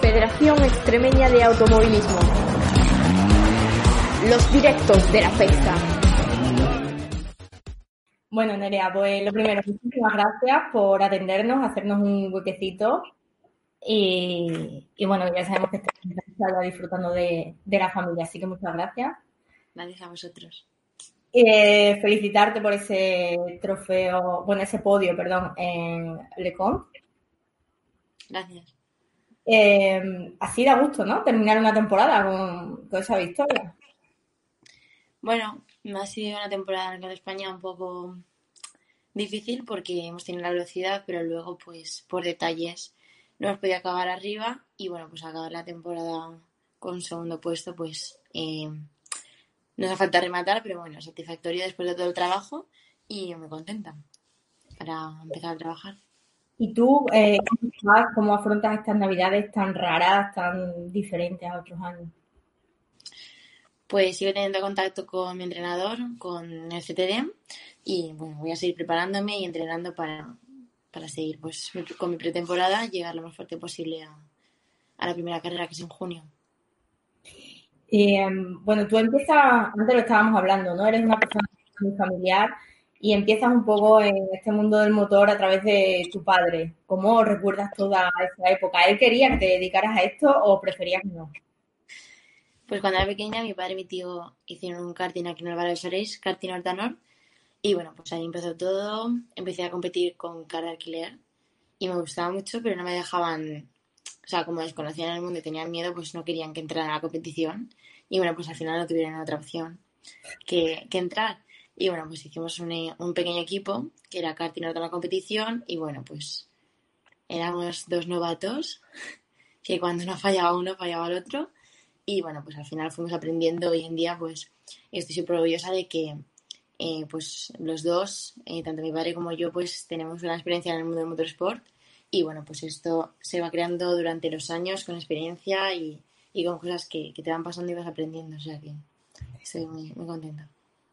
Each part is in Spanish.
Federación Extremeña de Automovilismo. Los directos de la fecha. Bueno, Nerea, pues lo primero, muchísimas gracias por atendernos, hacernos un huequecito. Y, bueno, ya sabemos que estás disfrutando de, la familia, así que muchas gracias. Gracias a vosotros. Eh, felicitarte por ese trofeo, bueno, ese podio, perdón, en Lecon. Gracias. Eh, así da gusto, ¿no? Terminar una temporada con, esa victoria. Bueno, ha sido una temporada en España un poco difícil porque hemos tenido la velocidad, pero luego, pues, por detalles, no hemos podido acabar arriba y, bueno, pues acabar la temporada con segundo puesto, pues, eh, nos ha falta rematar, pero bueno, satisfactorio después de todo el trabajo y muy contenta para empezar a trabajar. ¿Y tú eh, cómo afrontas estas navidades tan raras, tan diferentes a otros años? Pues sigo teniendo contacto con mi entrenador, con el CTD, y bueno, voy a seguir preparándome y entrenando para, seguir pues con mi pretemporada, llegar lo más fuerte posible a, la primera carrera que es en junio. Eh, bueno, tú empiezas, antes lo estábamos hablando, ¿no? Eres una persona muy familiar y empiezas un poco en este mundo del motor a través de tu padre. ¿Cómo recuerdas toda esa época? ¿Él quería que te dedicaras a esto o preferías no? Pues cuando era pequeña, mi padre y mi tío hicieron un karting aquí en el barrio de Soreis, karting Hortanor, y bueno, pues ahí empezó todo. Empecé a competir con car de alquiler y me gustaba mucho, pero no me dejaban, o sea, como desconocían el mundo y tenían miedo, pues no querían que entrara a la competición. Y bueno, pues al final no tuvieron otra opción que, que entrar. Y bueno, pues hicimos un, pequeño equipo que era karting de la competición y bueno, pues éramos dos novatos que cuando no fallaba uno fallaba el otro y bueno, pues al final fuimos aprendiendo. Hoy en día pues estoy súper orgullosa de que eh, pues los dos, eh, tanto mi padre como yo, pues tenemos una experiencia en el mundo del motorsport y bueno, pues esto se va creando durante los años con experiencia y, con cosas que, te van pasando y vas aprendiendo, o sea que estoy muy, muy contenta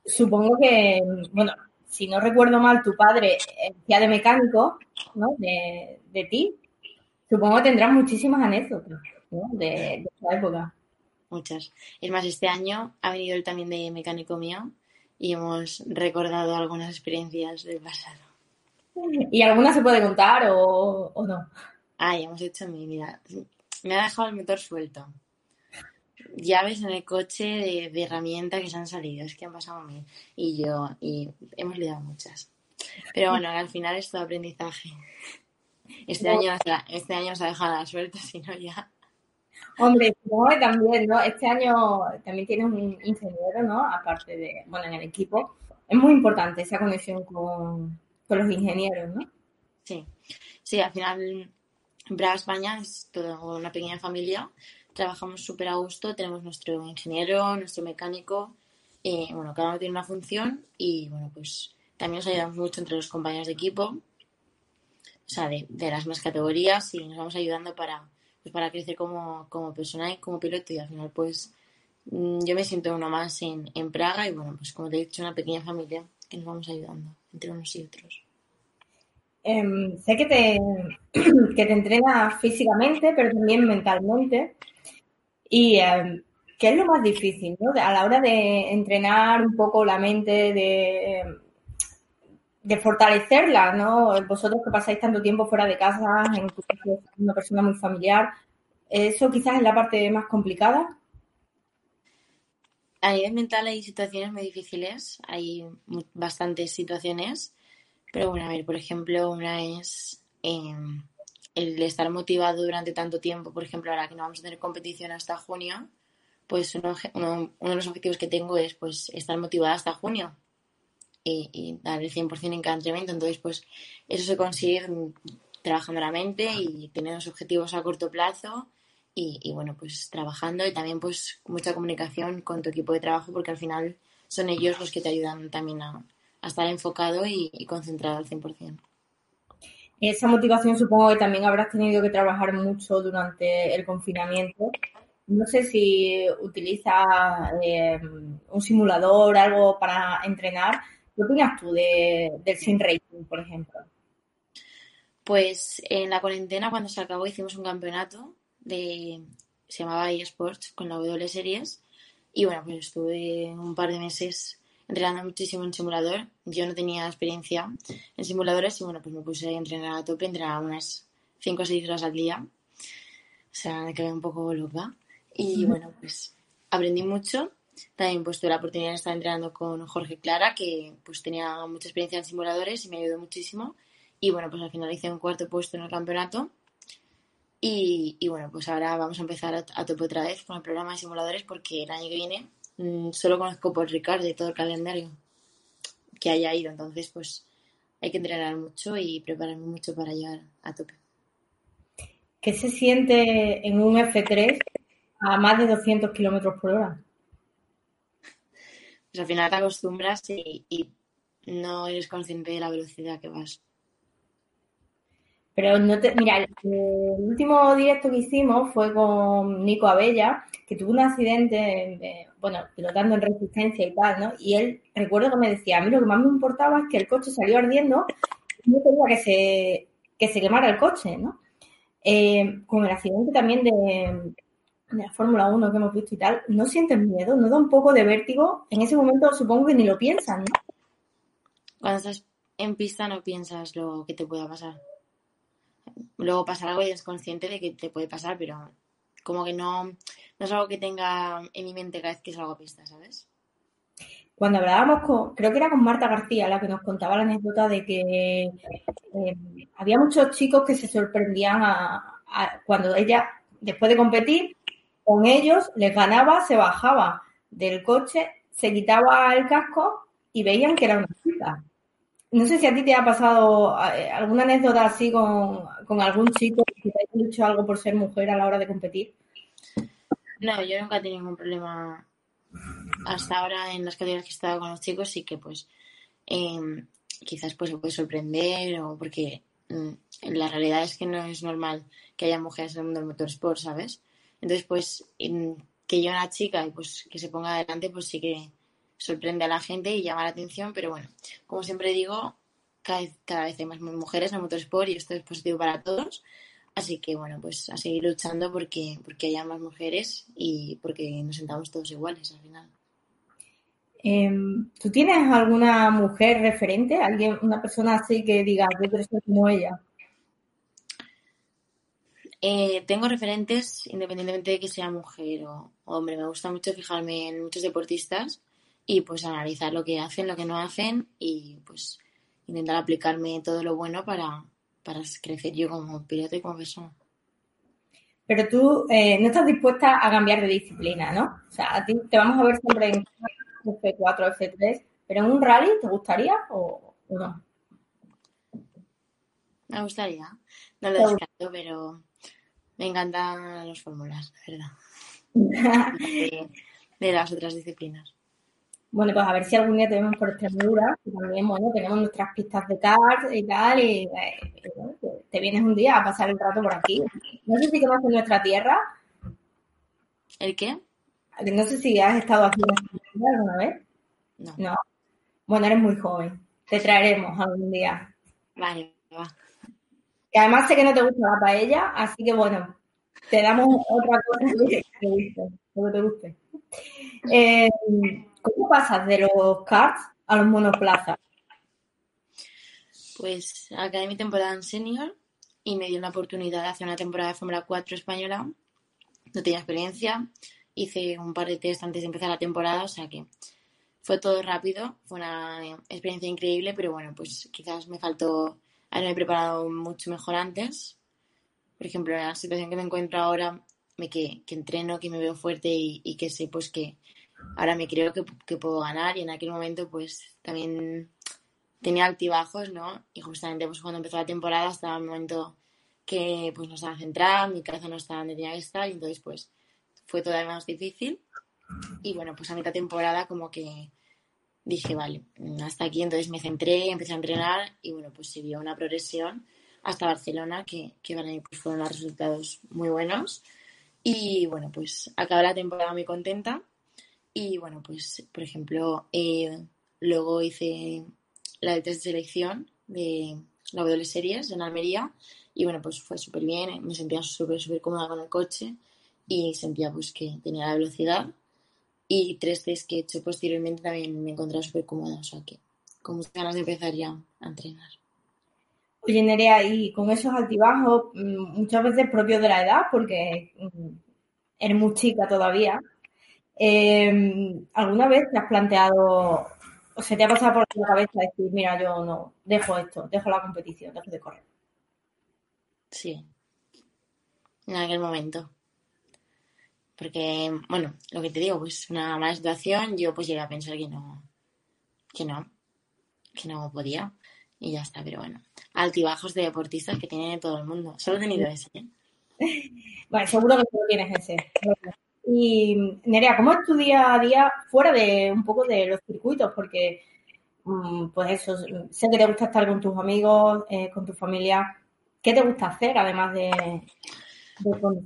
supongo que, bueno, si no recuerdo mal, tu padre hacía de mecánico, ¿no? De, ti. Supongo que tendrás muchísimas anécdotas, ¿no? De, esa época. Muchas. Es más, este año ha venido él también de mecánico mío y hemos recordado algunas experiencias del pasado. ¿Y alguna se puede contar o, o no? Ay, hemos hecho mi vida. Me ha dejado el motor suelto llaves en el coche de, herramientas que se han salido, es que han pasado a mí y yo, y hemos liado muchas. Pero bueno, al final es todo aprendizaje. Este año, este año se ha dejado la suerte, si no ya. Hombre, también, ¿no? Este año también tienes un ingeniero, ¿no? Aparte de, bueno, en el equipo. Es muy importante esa conexión con, con los ingenieros, ¿no? Sí, sí, al final Braga España es toda una pequeña familia trabajamos súper a gusto, tenemos nuestro ingeniero, nuestro mecánico, eh, bueno, cada uno tiene una función y bueno, pues también nos ayudamos mucho entre los compañeros de equipo, o sea, de, las más categorías y nos vamos ayudando para, pues, para crecer como, como persona y como piloto y al final pues mm, yo me siento uno más en, en Praga y bueno, pues como te he dicho, una pequeña familia que nos vamos ayudando entre unos y otros. Em, sé que te, que te entrenas físicamente, pero también mentalmente. ¿Y em, qué es lo más difícil ¿no? a la hora de entrenar un poco la mente, de, de fortalecerla? ¿no? Vosotros que pasáis tanto tiempo fuera de casa, en una persona muy familiar, ¿eso quizás es la parte más complicada? A nivel mental hay situaciones muy difíciles, hay bastantes situaciones, pero bueno, a ver, por ejemplo, una es em, el estar motivado durante tanto tiempo, por ejemplo, ahora que no vamos a tener competición hasta junio, pues uno, de los objetivos que tengo es pues estar motivada hasta junio y, dar el 100% en cada entrenamiento. Entonces, pues eso se consigue trabajando la mente y teniendo objetivos a corto plazo y, bueno, pues trabajando y también pues mucha comunicación con tu equipo de trabajo porque al final son ellos los que te ayudan también a, estar enfocado y, y, concentrado al 100%. Esa motivación supongo que también habrás tenido que trabajar mucho durante el confinamiento. No sé si utiliza eh, un simulador, algo para entrenar. ¿Qué opinas tú de, del sim racing, por ejemplo? Pues en la cuarentena, cuando se acabó, hicimos un campeonato de. se llamaba eSports con la W Series. Y bueno, pues estuve un par de meses entrenando muchísimo en simulador. Yo no tenía experiencia en simuladores y bueno, pues me puse a entrenar a tope, entrenaba unas 5 o 6 horas al día. O sea, me quedé un poco loca. Y bueno, pues aprendí mucho. También pues tuve la oportunidad de estar entrenando con Jorge Clara, que pues tenía mucha experiencia en simuladores y me ayudó muchísimo. Y bueno, pues al final hice un cuarto puesto en el campeonato. Y, y bueno, pues ahora vamos a empezar a, a tope otra vez con el programa de simuladores porque el año que viene Mm, solo conozco por Ricardo y todo el calendario que haya ido, entonces pues hay que entrenar mucho y prepararme mucho para llegar a tope. ¿Qué se siente en un F3 a más de 200 kilómetros por hora? Pues al final te acostumbras y, y no eres consciente de la velocidad que vas. Pero no te, mira, el, último directo que hicimos fue con Nico Abella, que tuvo un accidente, bueno, pilotando en resistencia y tal, ¿no? Y él, recuerdo que me decía, a mí lo que más me importaba es que el coche salió ardiendo y no quería que se, que se quemara el coche, ¿no? Eh, con el accidente también de, de la Fórmula 1 que hemos visto y tal, ¿no sientes miedo? ¿No da un poco de vértigo? En ese momento supongo que ni lo piensas, ¿no? Cuando estás en pista no piensas lo que te pueda pasar luego pasa algo y eres consciente de que te puede pasar, pero como que no, no es algo que tenga en mi mente cada vez que salgo a pista, ¿sabes? Cuando hablábamos con, creo que era con Marta García, la que nos contaba la anécdota de que eh, había muchos chicos que se sorprendían a, cuando ella, después de competir, con ellos les ganaba, se bajaba del coche, se quitaba el casco y veían que era una chica. No sé si a ti te ha pasado eh, alguna anécdota así con, algún chico que te haya dicho algo por ser mujer a la hora de competir. No, yo nunca he tenido ningún problema hasta ahora en las categorías que he estado con los chicos y que pues em, quizás pues se puede sorprender o porque mm, la realidad es que no es normal que haya mujeres en el mundo del motorsport, ¿sabes? Entonces pues que yo una chica y pues que se ponga adelante pues sí que sorprende a la gente y llama la atención, pero bueno, como siempre digo, cada vez, cada vez hay más mujeres en motorsport y esto es positivo para todos. Así que bueno, pues a seguir luchando porque, porque haya más mujeres y porque nos sentamos todos iguales al final. Em, ¿Tú tienes alguna mujer referente? ¿Alguien, una persona así que diga, yo quiero ser como ella? Eh, tengo referentes independientemente de que sea mujer o, hombre. Me gusta mucho fijarme en muchos deportistas y pues analizar lo que hacen, lo que no hacen y pues intentar aplicarme todo lo bueno para, para crecer yo como piloto y como persona. Pero tú eh, no estás dispuesta a cambiar de disciplina, ¿no? O sea, a ti te vamos a ver siempre en F4, F3, pero en un rally te gustaría o, no? Me gustaría, no lo descarto, pero me encantan los fórmulas, la verdad. de las otras disciplinas. Bueno, pues a ver si algún día tenemos por Extremadura, y también, bueno, tenemos nuestras pistas de karts y tal, y, eh, te vienes un día a pasar el rato por aquí. No sé si conoces nuestra tierra. ¿El qué? No sé si has estado aquí alguna vez. No. no. Bueno, eres muy joven. Te traeremos algún día. Vale, va. Y además sé que no te gusta la paella, así que bueno, te damos otra cosa que te guste, que te guste. Eh, ¿Cómo pasas de los karts a los monoplazas? Pues acabé mi temporada en senior y me dio la oportunidad de hacer una temporada de Fórmula 4 española. No tenía experiencia, hice un par de test antes de empezar la temporada, o sea que fue todo rápido, fue una experiencia increíble, pero bueno, pues quizás me faltó haberme preparado mucho mejor antes. Por ejemplo, la situación que me encuentro ahora, que, que entreno, que me veo fuerte y, y que sé pues que ahora me creo que, puedo ganar y en aquel momento pues también tenía altibajos, ¿no? Y justamente pues cuando empezó la temporada estaba un momento que pues no estaba centrada, mi cabeza no estaba donde tenía que estar y entonces pues fue todavía más difícil. Y bueno, pues a mitad temporada como que dije, vale, hasta aquí, entonces me centré, empecé a entrenar y bueno, pues se vio una progresión hasta Barcelona, que, que para mí pues, fueron los resultados muy buenos. Y bueno, pues acabé la temporada muy contenta. Y bueno, pues por ejemplo, eh, luego hice la de test de selección de la W Series en Almería. Y bueno, pues fue súper bien, me sentía súper, súper cómoda con el coche y sentía pues que tenía la velocidad. Y tres test que he hecho posteriormente también me encontraba súper cómoda, o sea que con muchas ganas de empezar ya a entrenar. Oye, Nerea, y con esos altibajos, mm, muchas veces propios de la edad, porque mm, eres muy chica todavía, em, ¿alguna vez te has planteado o se te ha pasado por la cabeza decir, mira, yo no, dejo esto, dejo la competición, dejo de correr? Sí, en aquel momento. Porque, bueno, lo que te digo, pues una mala situación, yo pues llegué a pensar que no, que no, que no podía y ya está, pero bueno altibajos de deportistas que tiene todo el mundo. Solo he tenido ese. ¿eh? Bueno, seguro que tú tienes ese. Y Nerea, ¿cómo es tu día a día fuera de un poco de los circuitos? Porque, mm, pues eso, sé que te gusta estar con tus amigos, eh, con tu familia. ¿Qué te gusta hacer además de,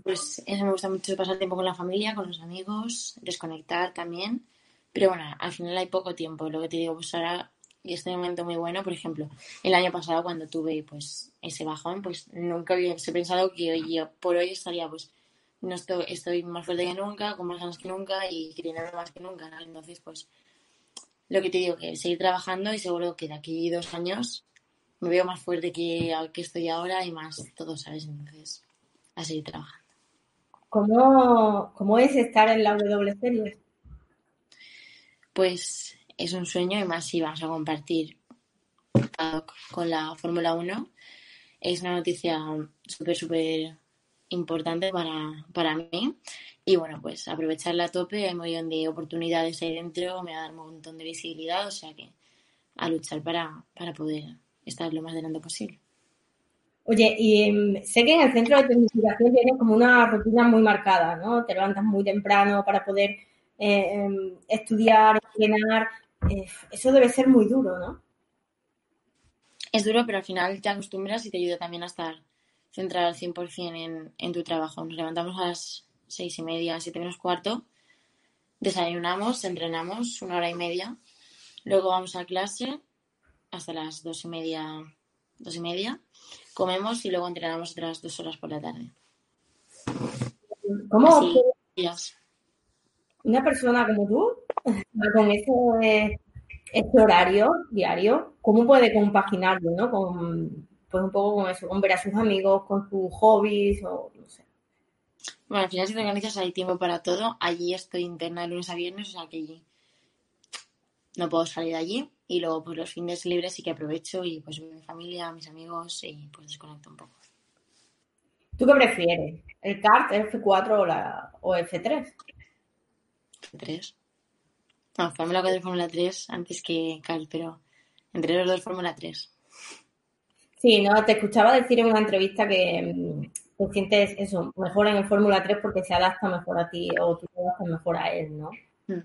Pues eso me gusta mucho pasar tiempo con la familia, con los amigos, desconectar también. Pero bueno, al final hay poco tiempo. Lo que te digo, pues ahora y este momento muy bueno, por ejemplo, el año pasado cuando tuve pues ese bajón, pues nunca hubiese pensado que yo por hoy estaría pues no estoy, estoy más fuerte que nunca, con más ganas que nunca y queriendo más que nunca, Entonces, pues lo que te digo, que seguir trabajando y seguro que de aquí dos años me veo más fuerte que, que estoy ahora y más todo, ¿sabes? Entonces, a seguir trabajando. ¿Cómo, cómo es estar en la W Series? Pues es un sueño y más si vamos a compartir con la Fórmula 1. Es una noticia súper, súper importante para, para mí. Y bueno, pues aprovecharla a tope, hay un millón de oportunidades ahí dentro, me va a dar un montón de visibilidad, o sea que a luchar para, para poder estar lo más delante posible. Oye, y em, sé que en el centro de tecnificación tienes como una rutina muy marcada, ¿no? Te levantas muy temprano para poder eh, em, estudiar, entrenar. Eh, eso debe ser muy duro, ¿no? Es duro, pero al final te acostumbras y te ayuda también a estar centrado al 100% en, en tu trabajo. Nos levantamos a las seis y media, siete menos cuarto, desayunamos, entrenamos una hora y media, luego vamos a clase hasta las dos y media, dos y media, comemos y luego entrenamos otras dos horas por la tarde. ¿Cómo? Una persona como tú con ese, horario diario, ¿cómo puede compaginarlo, no? Con, pues un poco con eso, con ver a sus amigos, con sus hobbies o no sé. Bueno, al final si te organizas hay tiempo para todo. Allí estoy interna de lunes a viernes, o sea que no puedo salir de allí. Y luego pues los fines libres sí que aprovecho y pues mi familia, mis amigos y pues desconecto un poco. ¿Tú qué prefieres? ¿El kart, el F4 o, la, o F3? F3. No, Fórmula 4 y Fórmula 3 antes que Cal, pero entre los dos Fórmula 3. Sí, no, te escuchaba decir en una entrevista que mm, te sientes eso, mejor en el Fórmula 3 porque se adapta mejor a ti o tú te adaptas mejor a él, ¿no? Mm,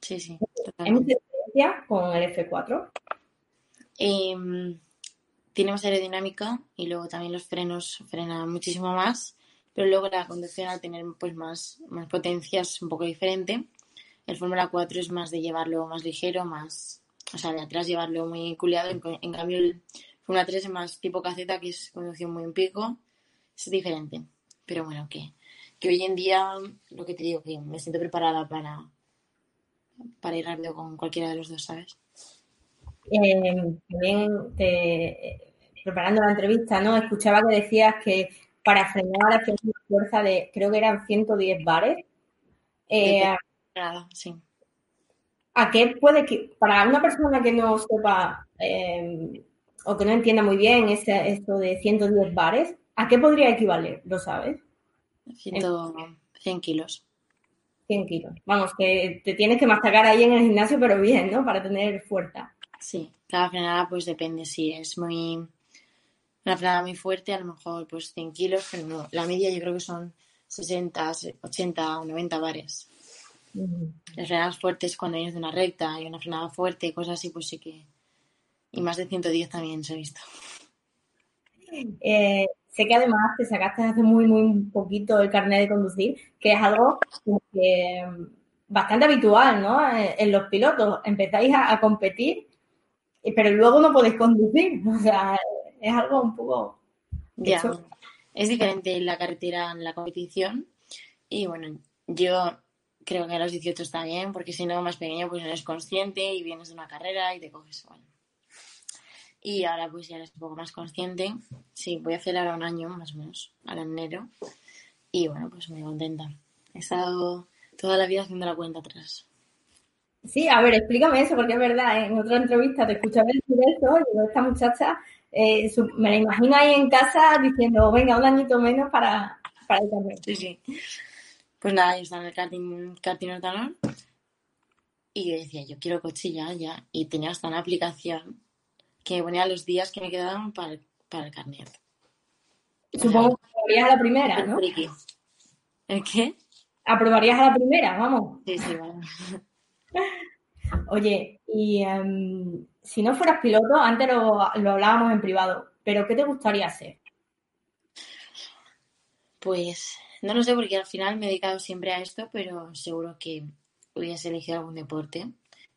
sí, sí. ¿Hay mucha diferencia con el F4? Eh, tiene más aerodinámica y luego también los frenos frenan muchísimo más, pero luego la conducción al tener pues más, más potencia es un poco diferente el Fórmula 4 es más de llevarlo más ligero, más, o sea, de atrás llevarlo muy culiado. En, cambio, el Fórmula 3 es más tipo caseta, que es conducción muy en pico. Es diferente. Pero bueno, que, que hoy en día, lo que te digo, que me siento preparada para, para ir rápido con cualquiera de los dos, ¿sabes? Eh, también preparando la entrevista, ¿no? Escuchaba que decías que para frenar hacías una fuerza de, creo que eran 110 bares. Eh, Nada, sí. ¿A qué puede que, para una persona que no sepa em, o que no entienda muy bien este, esto de 110 bares, ¿a qué podría equivaler? ¿Lo sabes? 100 kilos. 100 kilos. Vamos, que te tienes que masticar ahí en el gimnasio, pero bien, ¿no? Para tener fuerza. Sí, cada frenada pues depende. Si es muy una frenada muy fuerte, a lo mejor pues 100 kilos, pero no. La media yo creo que son 60, 80 o 90 bares. Las frenadas fuertes cuando vienes de una recta y una frenada fuerte y cosas así, pues sí que... Y más de 110 también se ha visto. Eh, sé que además te sacaste hace muy, muy poquito el carnet de conducir, que es algo que, bastante habitual, ¿no? En los pilotos. Empezáis a, competir, pero luego no podéis conducir. O sea, es algo un poco... Ya, es diferente la carretera en la competición. Y bueno, yo creo que a los 18 está bien, porque si no, más pequeño, pues no eres consciente y vienes de una carrera y te coges, bueno. Y ahora pues ya eres un poco más consciente. Sí, voy a hacer ahora un año más o menos, ahora en enero. Y bueno, pues muy contenta. He estado toda la vida haciendo la cuenta atrás. Sí, a ver, explícame eso, porque es verdad, en otra entrevista te escuché decir eso y esta muchacha eh, me la imagino ahí en casa diciendo, venga, un añito menos para, para el carnet. Sí, sí. Pues nada, yo estaba en el karting, karting y yo decía, yo quiero coche ya, ya. Y tenía hasta una aplicación que ponía los días que me quedaban para, para el carnet. Supongo que aprobarías a la primera, ¿no? ¿El qué? Aprobarías a la primera, vamos. Sí, sí, vale. Oye, y em, si no fueras piloto, antes lo, lo hablábamos en privado, pero ¿qué te gustaría hacer? Pues no lo sé porque al final me he dedicado siempre a esto, pero seguro que hubiese elegido algún deporte.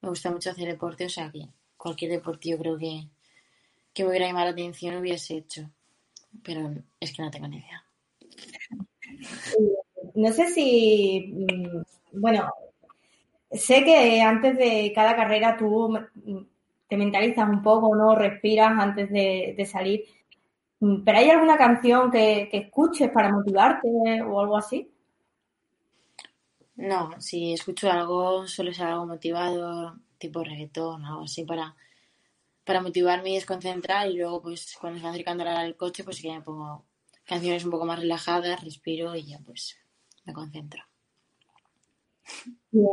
Me gusta mucho hacer deporte, o sea que cualquier deporte yo creo que, que me hubiera llamado la atención hubiese hecho. Pero es que no tengo ni idea. No sé si, mm, bueno, sé que antes de cada carrera tú te mentalizas un poco, ¿no? Respiras antes de, de salir. Mm, ¿Pero hay alguna canción que, escuches para motivarte o algo así? No, si escucho algo, suele ser algo motivado, tipo reggaetón o algo así, para, para motivarme y desconcentrar. Y luego, pues, cuando se va acercando a la coche, pues que me pongo canciones un poco más relajadas, respiro y ya, pues, me concentro.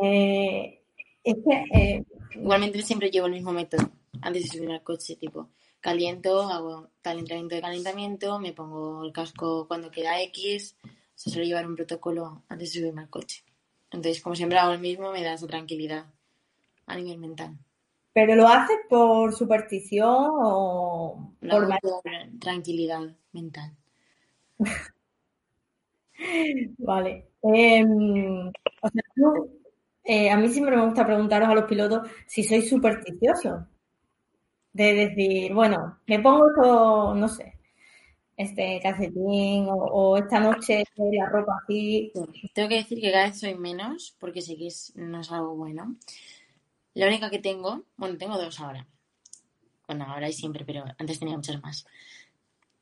Eh, eh, Igualmente siempre llevo el mismo método antes de subir al coche, tipo, caliento, hago calentamiento de calentamiento, me pongo el casco cuando queda X, se suele llevar un protocolo antes de subirme al coche. Entonces, como siempre hago el mismo, me da esa tranquilidad a nivel mental. ¿Pero lo haces por superstición o por, tranquilidad mental? vale. Em, o sea, eh, a mí siempre me gusta preguntaros a los pilotos si sois supersticiosos de decir, bueno, me pongo esto, no sé, este calcetín o, esta noche la ropa así. Tengo que decir que cada vez soy menos porque sé que no es algo bueno. La única que tengo, bueno, tengo dos ahora. Bueno, ahora y siempre, pero antes tenía muchas más.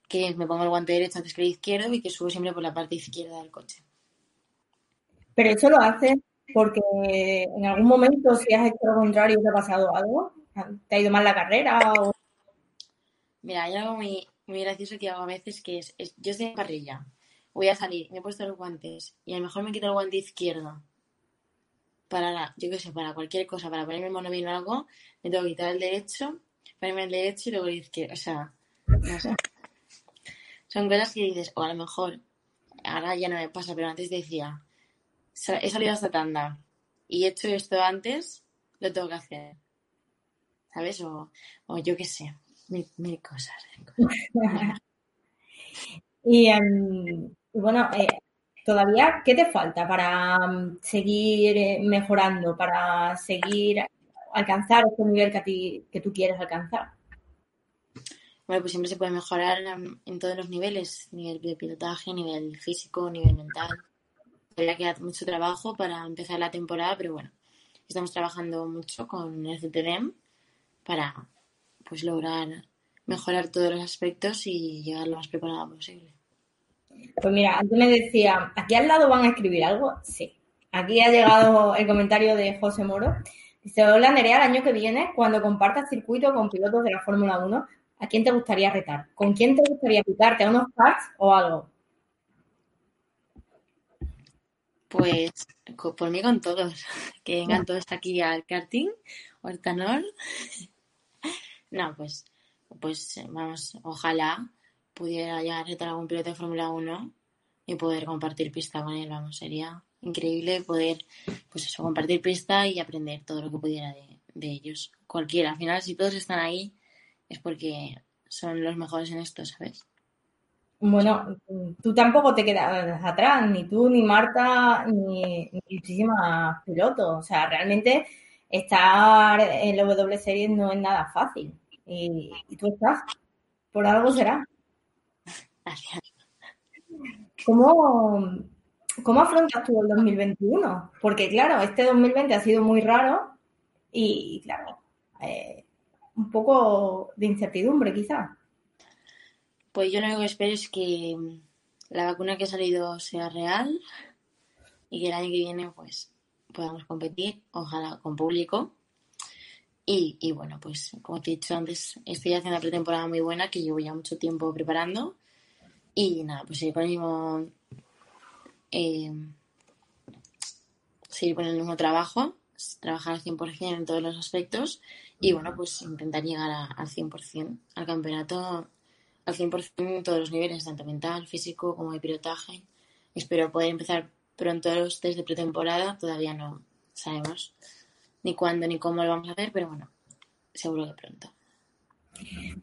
Que me pongo el guante derecho antes que el izquierdo y que subo siempre por la parte izquierda del coche. Pero eso lo haces porque en algún momento, si has hecho lo contrario, te ha pasado algo. ¿Te ha ido mal la carrera? O... Mira, hay algo muy, muy gracioso que hago a veces que es, yo estoy en parrilla, voy a salir, me he puesto los guantes y a lo mejor me quito el guante izquierdo para, yo qué sé, para cualquier cosa, para ponerme el monovín o algo, me tengo que quitar el derecho, ponerme el derecho y luego el izquierdo, o sea, no sé. Son cosas que dices, o a lo mejor, ahora ya no me pasa, pero antes decía, he salido hasta tanda y he hecho esto antes, lo tengo que hacer. ¿sabes? O, yo qué sé, mil, cosas. Em, y bueno, eh, todavía, ¿qué te falta para mm, seguir eh, mejorando, para seguir alcanzar ese nivel que, a ti, que tú quieres alcanzar? Bueno, pues siempre se puede mejorar en, todos los niveles, nivel de pilotaje, nivel físico, nivel mental. Todavía queda mucho trabajo para empezar la temporada, pero bueno, estamos trabajando mucho con el CTDM para pues lograr mejorar todos los aspectos y llegar lo más preparada posible. Pues mira, antes me decía, ¿aquí al lado van a escribir algo? Sí. Aquí ha llegado el comentario de José Moro. Dice, hola Nerea, el año que viene, cuando compartas circuito con pilotos de la Fórmula 1, ¿a quién te gustaría retar? ¿Con quién te gustaría picarte? ¿A unos karts o algo? Pues por mí con todos. Que vengan todos aquí al karting o al canal No, pues, pues vamos, ojalá pudiera ya retar algún piloto de Fórmula 1 y poder compartir pista con él, vamos, sería increíble poder, pues eso, compartir pista y aprender todo lo que pudiera de, de ellos. Cualquiera, al final, si todos están ahí, es porque son los mejores en esto, ¿sabes? Bueno, tú tampoco te quedas atrás, ni tú, ni Marta, ni, ni muchísimas pilotos. O sea, realmente estar en la W Series no es nada fácil. Y, y tú estás, por algo será. Gracias. ¿Cómo, ¿Cómo afrontas tú el 2021? Porque claro, este 2020 ha sido muy raro y claro, eh, un poco de incertidumbre quizás. Pues yo lo único que espero es que la vacuna que ha salido sea real y que el año que viene pues podamos competir, ojalá con público. Y, y bueno, pues como te he dicho antes, estoy haciendo una pretemporada muy buena que llevo ya mucho tiempo preparando. Y nada, pues seguir con el mismo, eh, seguir con el mismo trabajo, trabajar al 100% en todos los aspectos y bueno, pues intentar llegar a- al 100% al campeonato, al 100% en todos los niveles, tanto mental, físico como de pilotaje. Espero poder empezar pronto los test de pretemporada, todavía no sabemos ni cuándo ni cómo lo vamos a hacer, pero bueno, seguro que pronto.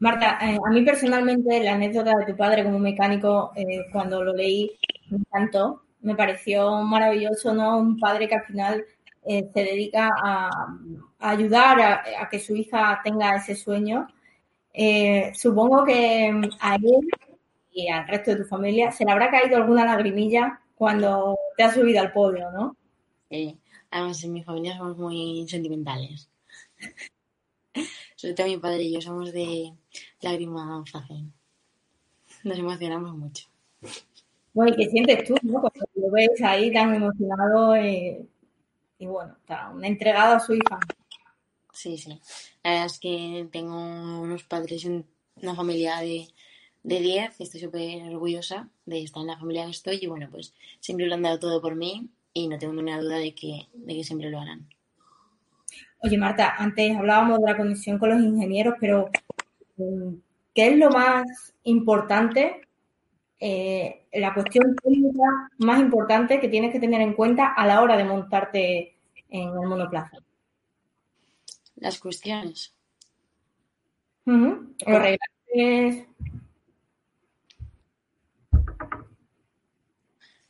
Marta, eh, a mí personalmente la anécdota de tu padre como mecánico, eh, cuando lo leí, me encantó. Me pareció maravilloso, ¿no? Un padre que al final eh, se dedica a, ayudar a, que su hija tenga ese sueño. Supongo que a él y al resto de tu familia se le habrá caído alguna lagrimilla cuando te has subido al podio, ¿no? Eh, además, en mi familia somos muy sentimentales. Sobre todo mi padre y yo somos de lágrima fácil. Nos emocionamos mucho. Bueno, ¿y qué sientes tú, no? Lo ves ahí tan emocionado eh, y bueno, tan entregado a su hija. Sí, sí. La verdad es que tengo unos padres y un- una familia de, de 10. Estoy súper orgullosa de estar en la familia que estoy y bueno, pues siempre lo han dado todo por mí y no tengo ninguna duda de que, de que siempre lo harán. Oye, Marta, antes hablábamos de la conexión con los ingenieros, pero mm, ¿qué es lo más importante, eh, la cuestión técnica más importante que tienes que tener en cuenta a la hora de montarte en el monoplaza? Las cuestiones. Los reglajes,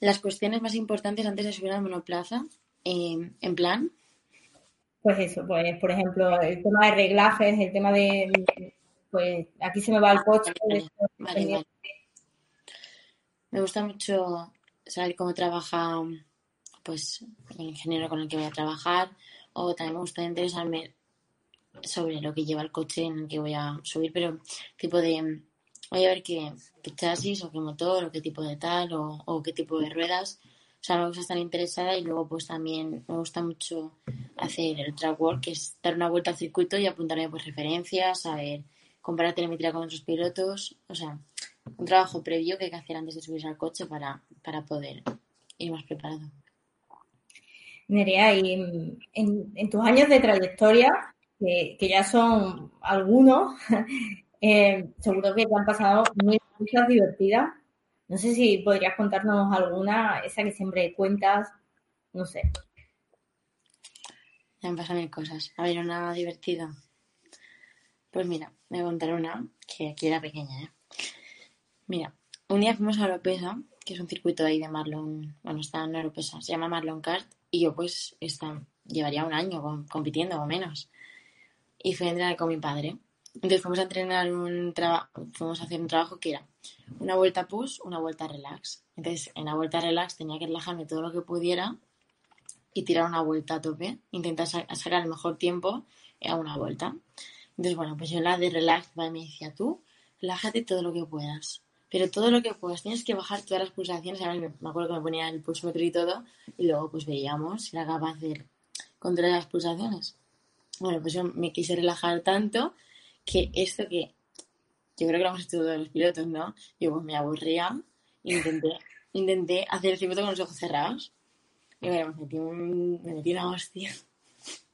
Las cuestiones más importantes antes de subir al monoplaza, eh, en plan, pues eso, pues por ejemplo, el tema de reglajes, el tema de, pues aquí se me va el coche, Vale, vale, vale. Me gusta mucho saber cómo trabaja pues el ingeniero con el que voy a trabajar o también me gusta interesarme sobre lo que lleva el coche en el que voy a subir, pero tipo de voy a ver qué, qué chasis o qué motor o qué tipo de tal o, o qué tipo de ruedas. O sea, me gusta estar interesada y luego pues también me gusta mucho hacer el track work, que es dar una vuelta al circuito y apuntarme pues referencias, saber comparar telemetría con otros pilotos, o sea, un trabajo previo que hay que hacer antes de subirse al coche para, para poder ir más preparado. Nerea, y en, tus años de trayectoria, que, que ya son algunos, eh, seguro que te han pasado mil cosas divertidas. No sé si podrías contarnos alguna, esa que siempre cuentas, no sé. Ya me pasan mil cosas. A ver, una divertida. Pues mira, me voy a contar una que aquí era pequeña, ¿eh? Mira, un día fuimos a Oropesa, que es un circuito ahí de Marlon, bueno, está en Oropesa, se llama Marlon Kart, y yo pues está, llevaría un año com- compitiendo o menos. Y fui a entrenar con mi padre. Entonces fuimos a entrenar un trabajo, fuimos a hacer un trabajo que era una vuelta push, una vuelta relax. Entonces, en la vuelta relax tenía que relajarme todo lo que pudiera y tirar una vuelta a tope, intentar sa- sacar el mejor tiempo a una vuelta. Entonces, bueno, pues yo la de relax me decía, tú, relájate todo lo que puedas, pero todo lo que puedas, tienes que bajar todas las pulsaciones, me, me acuerdo que me ponía el pulsómetro y todo, y luego pues veíamos si era capaz de controlar las pulsaciones. Bueno, pues yo me quise relajar tanto que esto que yo creo que lo hemos hecho todos los pilotos, ¿no? Yo pues me aburría, intenté, intenté hacer el circuito con los ojos cerrados. Y bueno, me metí, un, me metí una hostia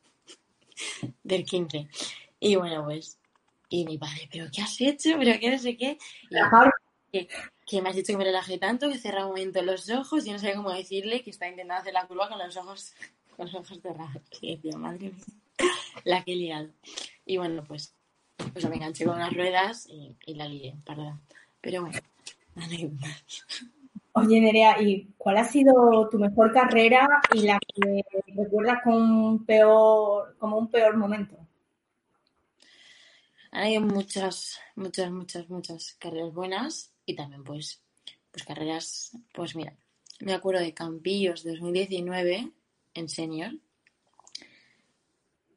del 15. Y bueno, pues Y mi padre, ¿pero qué has hecho? ¿Pero qué no sé qué? Y, que, me has dicho que me relajé tanto que cerré un momento los ojos y no sabía cómo decirle que estaba intentando hacer la curva con los ojos, con los ojos cerrados. Y decía, madre mía, la que he liado. Y bueno, pues, pues me enganché con unas ruedas y, y la lié, perdón. Pero bueno, Oye, Nerea, ¿y cuál ha sido tu mejor carrera y la que recuerdas con un peor, como un peor momento? Hay muchas, muchas, muchas, muchas carreras buenas y también pues, pues carreras, pues mira, me acuerdo de Campillos 2019 en senior,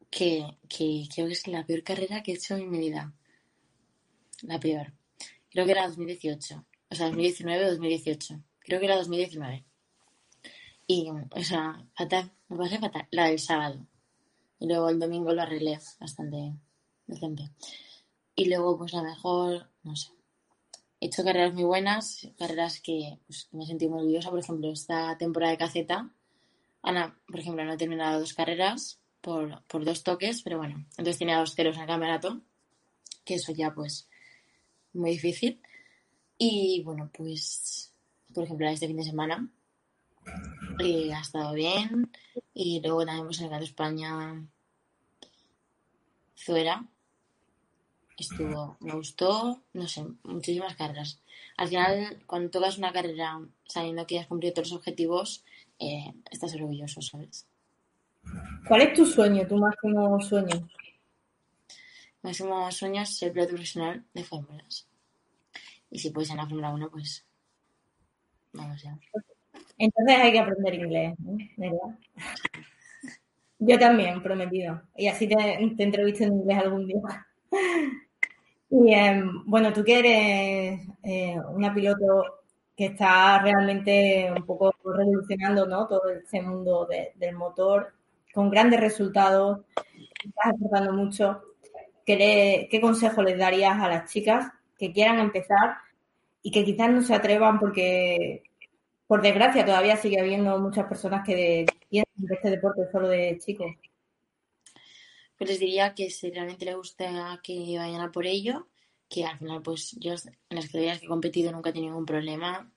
que, que creo que es la peor carrera que he hecho en mi vida. La peor. Creo que era 2018. O sea, 2019 o 2018 creo que era 2019. Y, o sea, fatal, me pasé fatal. La del sábado. Y luego el domingo lo arreglé bastante decente. Y luego, pues la mejor, no sé. He hecho carreras muy buenas, carreras que, pues, me he sentido muy orgullosa. Por ejemplo, esta temporada de caceta. Ana, por ejemplo, no he terminado dos carreras por, por dos toques, pero bueno, entonces tenía dos ceros en el campeonato, que eso ya, pues, muy difícil. Y bueno, pues por ejemplo, este fin de semana. Y ha estado bien. Y luego también hemos en el España fuera. Estuvo, me gustó, no sé, muchísimas carreras. Al final, cuando tocas una carrera sabiendo que has cumplido todos los objetivos, eh, estás orgulloso, ¿sabes? ¿Cuál es tu sueño, tu máximo sueño? Máximo sueño es ser piloto profesional de fórmulas. Y si puedes en la Fórmula 1, pues entonces hay que aprender inglés, ¿verdad? Yo también, prometido. Y así te, te entrevisto en inglés algún día. Y em, bueno, tú que eres eh, una piloto que está realmente un poco revolucionando ¿no? todo ese mundo del motor, con grandes resultados, estás aportando mucho. ¿Qué, ¿Qué consejo les darías a las chicas que quieran empezar y que quizás no se atrevan porque por desgracia, todavía sigue habiendo muchas personas que piensan que este deporte es solo de chicos. Pues les diría que si realmente les gusta que vayan a por ello, que al final, pues yo en las categorías que he competido nunca he tenido ningún problema.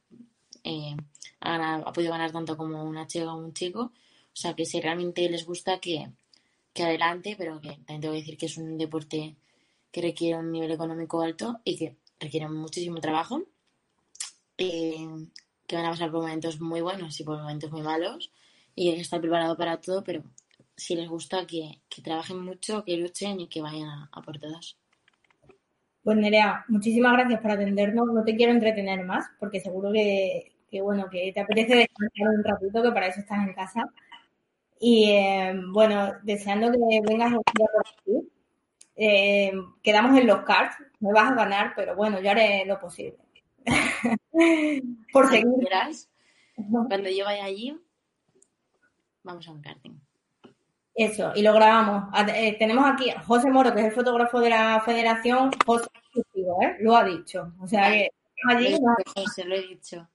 Eh, ha, podido ganar tanto como una chica como un chico. O sea, que si realmente les gusta, que, que adelante, pero que también tengo que decir que es un deporte que requiere un nivel económico alto y que requiere muchísimo trabajo. Eh, que van a pasar por momentos muy buenos y por momentos muy malos y hay que estar preparado para todo, pero si les gusta que, trabajen mucho, que luchen y que vayan a, por todas. Pues Nerea, muchísimas gracias por atendernos. No te quiero entretener más porque seguro que, bueno, que te apetece descansar un ratito, que para eso estás en casa. Y eh, bueno, deseando que vengas un día por aquí. Eh, quedamos en los cards, me vas a ganar, pero bueno, yo haré lo posible. Por seguir. Cuando yo vaya allí, vamos a un karting. Eso, y lo grabamos. Eh, tenemos aquí a José Moro, que es el fotógrafo de la federación. José ¿eh? lo ha dicho. O sea que allí. José, lo he dicho.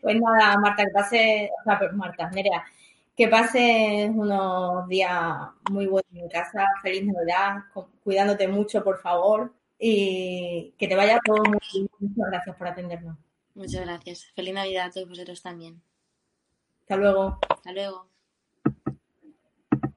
Pues nada, Marta, que pase. O sea, Marta, Nerea, que pases unos días muy buenos en casa. Feliz Navidad. Cuidándote mucho, por favor y que te vaya todo muy bien. Muchas gracias por atendernos. Muchas gracias. Feliz Navidad a todos vosotros también. Hasta luego. Hasta luego.